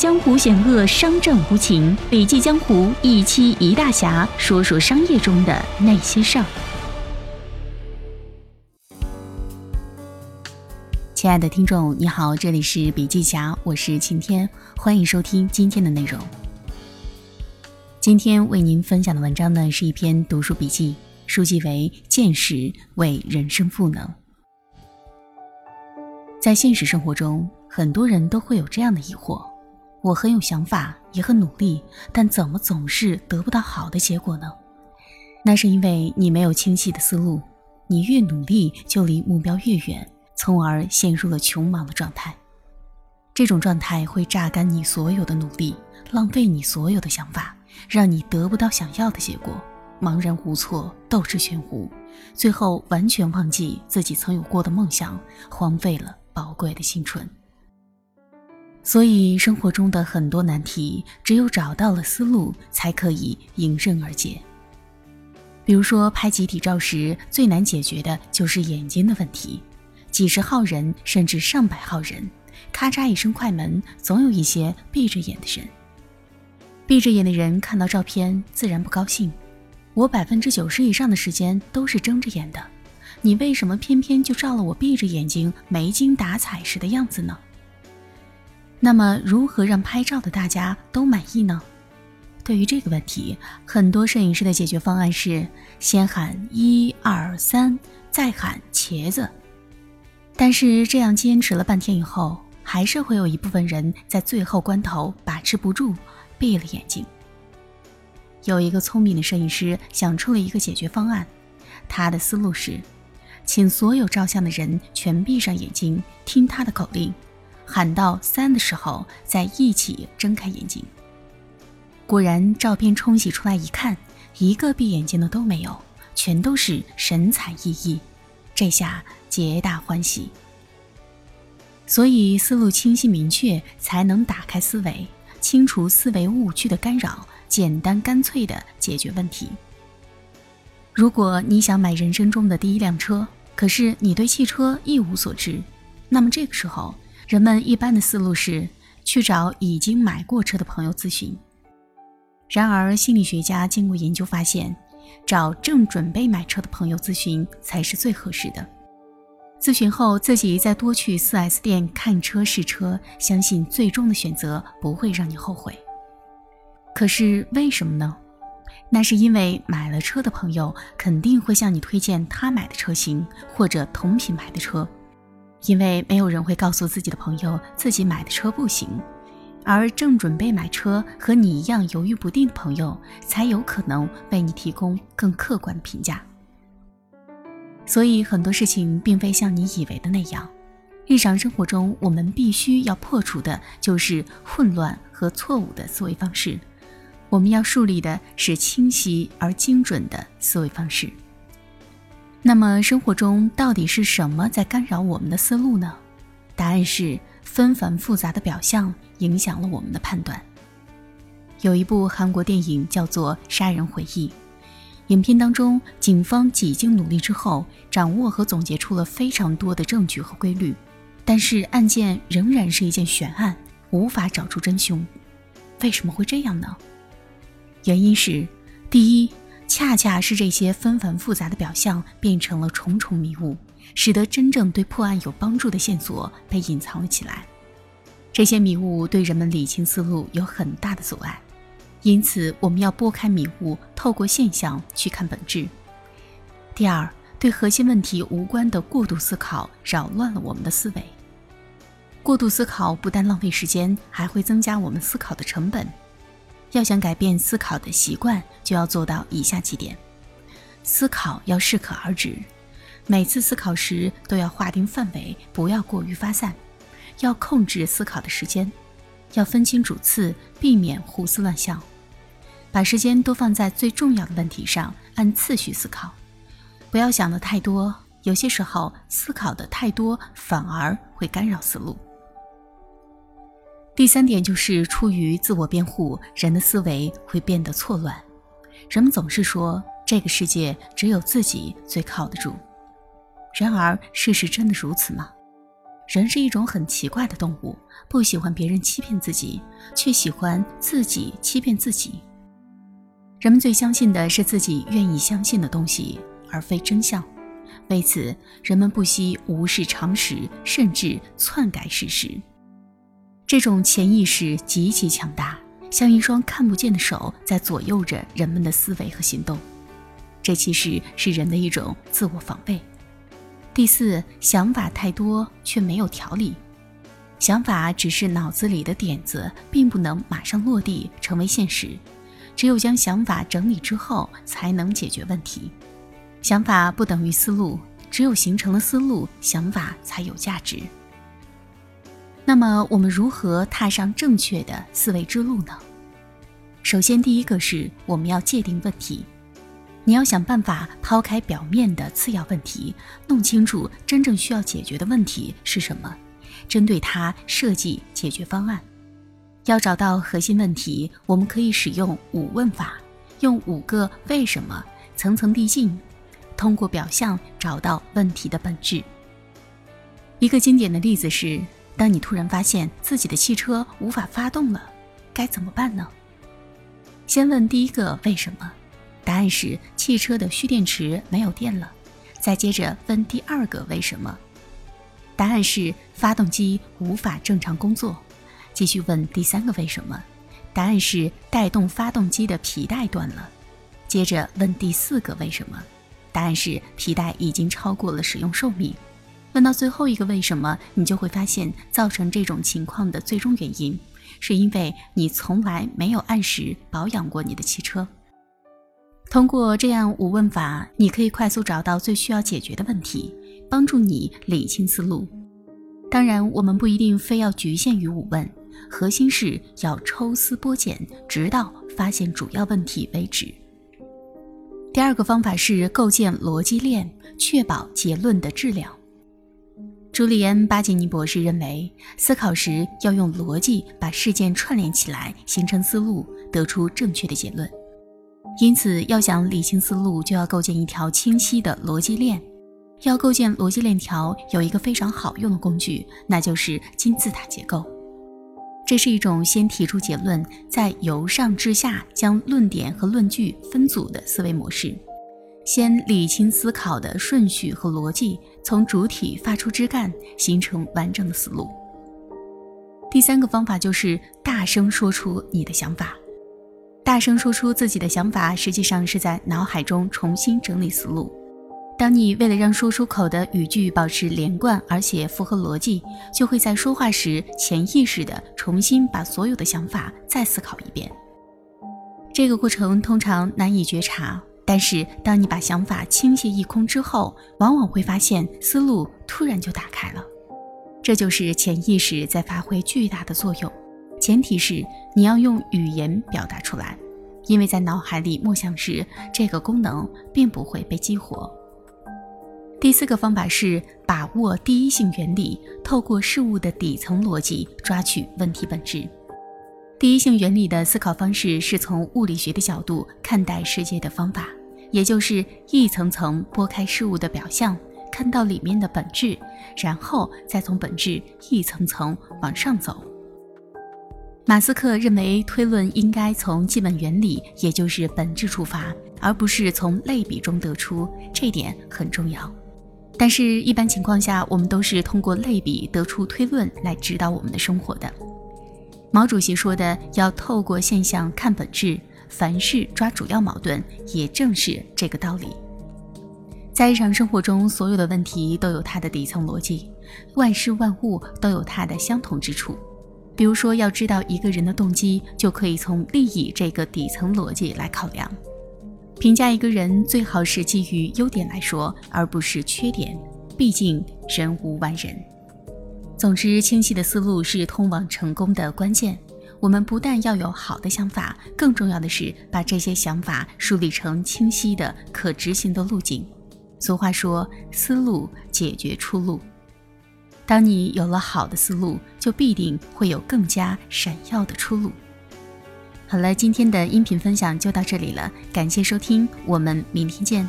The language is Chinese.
江湖险恶，商战无情。笔记江湖一期一大侠，说说商业中的那些事儿。亲爱的听众，你好，这里是笔记侠，我是晴天，欢迎收听今天的内容。今天为您分享的文章呢，是一篇读书笔记，书籍为《见识为人生赋能》。在现实生活中，很多人都会有这样的疑惑。我很有想法，也很努力，但怎么总是得不到好的结果呢？那是因为你没有清晰的思路，你越努力就离目标越远，从而陷入了穷忙的状态。这种状态会榨干你所有的努力，浪费你所有的想法，让你得不到想要的结果，茫然无措，斗志全无，最后完全忘记自己曾有过的梦想，荒废了宝贵的青春。所以，生活中的很多难题，只有找到了思路，才可以迎刃而解。比如说，拍集体照时最难解决的就是眼睛的问题。几十号人，甚至上百号人，咔嚓一声快门，总有一些闭着眼的人。闭着眼的人看到照片，自然不高兴。我百分之九十以上的时间都是睁着眼的，你为什么偏偏就照了我闭着眼睛、没精打采时的样子呢？那么，如何让拍照的大家都满意呢？对于这个问题，很多摄影师的解决方案是先喊一二三，再喊茄子。但是这样坚持了半天以后，还是会有一部分人在最后关头把持不住，闭了眼睛。有一个聪明的摄影师想出了一个解决方案，他的思路是，请所有照相的人全闭上眼睛，听他的口令。喊到三的时候，再一起睁开眼睛。果然，照片冲洗出来一看，一个闭眼睛的都没有，全都是神采奕奕。这下皆大欢喜。所以，思路清晰明确，才能打开思维，清除思维误区的干扰，简单干脆的解决问题。如果你想买人生中的第一辆车，可是你对汽车一无所知，那么这个时候。人们一般的思路是去找已经买过车的朋友咨询。然而，心理学家经过研究发现，找正准备买车的朋友咨询才是最合适的。咨询后，自己再多去 4S 店看车试车，相信最终的选择不会让你后悔。可是为什么呢？那是因为买了车的朋友肯定会向你推荐他买的车型或者同品牌的车。因为没有人会告诉自己的朋友自己买的车不行，而正准备买车和你一样犹豫不定的朋友才有可能为你提供更客观的评价。所以很多事情并非像你以为的那样，日常生活中我们必须要破除的就是混乱和错误的思维方式，我们要树立的是清晰而精准的思维方式。那么生活中到底是什么在干扰我们的思路呢？答案是纷繁复杂的表象影响了我们的判断。有一部韩国电影叫做《杀人回忆》，影片当中，警方几经努力之后，掌握和总结出了非常多的证据和规律，但是案件仍然是一件悬案，无法找出真凶。为什么会这样呢？原因是，第一。恰恰是这些纷繁复杂的表象变成了重重迷雾，使得真正对破案有帮助的线索被隐藏了起来。这些迷雾对人们理清思路有很大的阻碍，因此我们要拨开迷雾，透过现象去看本质。第二，对核心问题无关的过度思考扰乱了我们的思维。过度思考不但浪费时间，还会增加我们思考的成本。要想改变思考的习惯，就要做到以下几点：思考要适可而止，每次思考时都要划定范围，不要过于发散；要控制思考的时间，要分清主次，避免胡思乱想，把时间都放在最重要的问题上，按次序思考，不要想的太多。有些时候，思考的太多反而会干扰思路。第三点就是出于自我辩护，人的思维会变得错乱。人们总是说这个世界只有自己最靠得住，然而事实真的如此吗？人是一种很奇怪的动物，不喜欢别人欺骗自己，却喜欢自己欺骗自己。人们最相信的是自己愿意相信的东西，而非真相。为此，人们不惜无视常识，甚至篡改事实。这种潜意识极其强大，像一双看不见的手在左右着人们的思维和行动。这其实是人的一种自我防卫。第四，想法太多却没有条理。想法只是脑子里的点子，并不能马上落地成为现实。只有将想法整理之后，才能解决问题。想法不等于思路，只有形成了思路，想法才有价值。那么，我们如何踏上正确的思维之路呢？首先，第一个是我们要界定问题。你要想办法抛开表面的次要问题，弄清楚真正需要解决的问题是什么，针对它设计解决方案。要找到核心问题，我们可以使用五问法，用五个为什么层层递进，通过表象找到问题的本质。一个经典的例子是：当你突然发现自己的汽车无法发动了，该怎么办呢？先问第一个为什么，答案是汽车的蓄电池没有电了。再接着问第二个为什么，答案是发动机无法正常工作。继续问第三个为什么，答案是带动发动机的皮带断了。接着问第四个为什么，答案是皮带已经超过了使用寿命。问到最后一个为什么，你就会发现造成这种情况的最终原因，是因为你从来没有按时保养过你的汽车。通过这样五问法，你可以快速找到最需要解决的问题，帮助你理清思路。当然，我们不一定非要局限于五问。核心是要抽丝剥茧，直到发现主要问题为止。第二个方法是构建逻辑链，确保结论的质量。朱利安·巴吉尼博士认为，思考时要用逻辑把事件串联起来，形成思路，得出正确的结论。因此，要想理清思路，就要构建一条清晰的逻辑链。要构建逻辑链条，有一个非常好用的工具，那就是金字塔结构。这是一种先提出结论，再由上至下将论点和论据分组的思维模式。先理清思考的顺序和逻辑，从主体发出枝干，形成完整的思路。第三个方法就是大声说出你的想法。大声说出自己的想法，实际上是在脑海中重新整理思路。当你为了让说出口的语句保持连贯，而且符合逻辑，就会在说话时潜意识地重新把所有的想法再思考一遍。这个过程通常难以觉察，但是当你把想法倾泻一空之后，往往会发现思路突然就打开了。这就是潜意识在发挥巨大的作用，前提是你要用语言表达出来，因为在脑海里默想时，这个功能并不会被激活。第四个方法是把握第一性原理，透过事物的底层逻辑抓取问题本质。第一性原理的思考方式是从物理学的角度看待世界的方法，也就是一层层剥开事物的表象，看到里面的本质，然后再从本质一层层往上走。马斯克认为推论应该从基本原理，也就是本质出发，而不是从类比中得出，这点很重要。但是，一般情况下，我们都是通过类比得出推论来指导我们的生活的。毛主席说的“要透过现象看本质，凡事抓主要矛盾”，也正是这个道理。在日常生活中，所有的问题都有它的底层逻辑，万事万物都有它的相同之处。比如说，要知道一个人的动机，就可以从利益这个底层逻辑来考量。评价一个人最好是基于优点来说，而不是缺点。毕竟人无完人。总之，清晰的思路是通往成功的关键。我们不但要有好的想法，更重要的是把这些想法梳理成清晰的、可执行的路径。俗话说：“思路解决出路。”当你有了好的思路，就必定会有更加闪耀的出路。好了，今天的音频分享就到这里了，感谢收听，我们明天见。